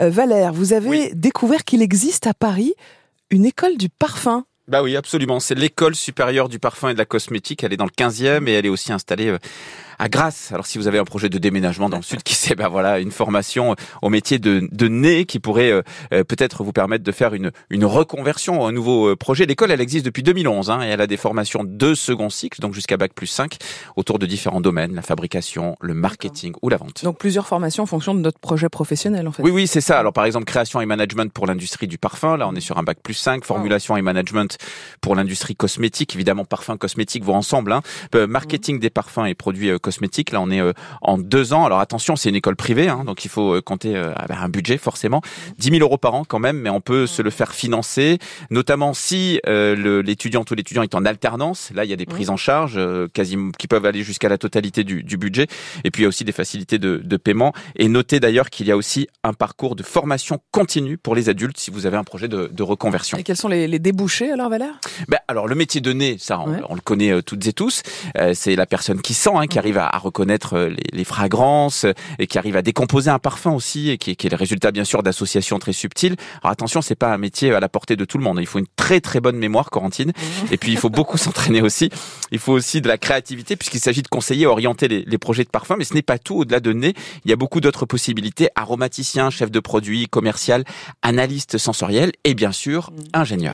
Euh, Valère, vous avez découvert qu'il existe à Paris une école du parfum. Bah oui, absolument. C'est l'école supérieure du parfum et de la cosmétique. Elle est dans le 15e et elle est aussi installée euh, à Grasse. Alors si vous avez un projet de déménagement dans le sud, qui sait, ben voilà, une formation au métier de, de nez qui pourrait euh, euh, peut-être vous permettre de faire une, une reconversion, un nouveau euh, projet. L'école, elle existe depuis 2011 hein, et elle a des formations de second cycle, donc jusqu'à bac plus 5, autour de différents domaines, la fabrication, le marketing ou la vente. Donc plusieurs formations en fonction de notre projet professionnel en fait. Oui, oui, c'est ça. Alors par exemple, création et management pour l'industrie du parfum, là on est sur un bac plus 5, formulation et management pour l'industrie cosmétique, évidemment parfum, cosmétique vont ensemble, hein. marketing des parfums et produits cosmétiques. Là, on est euh, en deux ans. Alors attention, c'est une école privée, hein, donc il faut euh, compter euh, un budget forcément. 10 000 euros par an quand même, mais on peut se le faire financer, notamment si l'étudiant ou l'étudiant est en alternance. Là, il y a des prises en charge quasi, qui peuvent aller jusqu'à la totalité du, du, budget. Et puis il y a aussi des facilités de, de paiement. Et notez d'ailleurs qu'il y a aussi un parcours de formation continue pour les adultes si vous avez un projet de, de reconversion. Et quels sont les, les débouchés alors, Valère? Ben, Alors le métier de nez, ça, on, on le connaît toutes et tous. c'est la personne qui sent, hein, qui arrive à, à reconnaître euh, les, les, fragrances euh, et qui arrive à décomposer un parfum aussi et qui, qui est le résultat bien sûr d'associations très subtiles. Alors attention, c'est pas un métier à la portée de tout le monde. Il faut une très très bonne mémoire, Corentine. Mmh. Et puis il faut beaucoup s'entraîner aussi. Il faut aussi de la créativité puisqu'il s'agit de conseiller, orienter les, les, projets de parfum. Mais ce n'est pas tout. Au-delà de nez, il y a beaucoup d'autres possibilités. Aromaticien, chef de produit, commercial, analyste sensoriel et bien sûr mmh. ingénieur.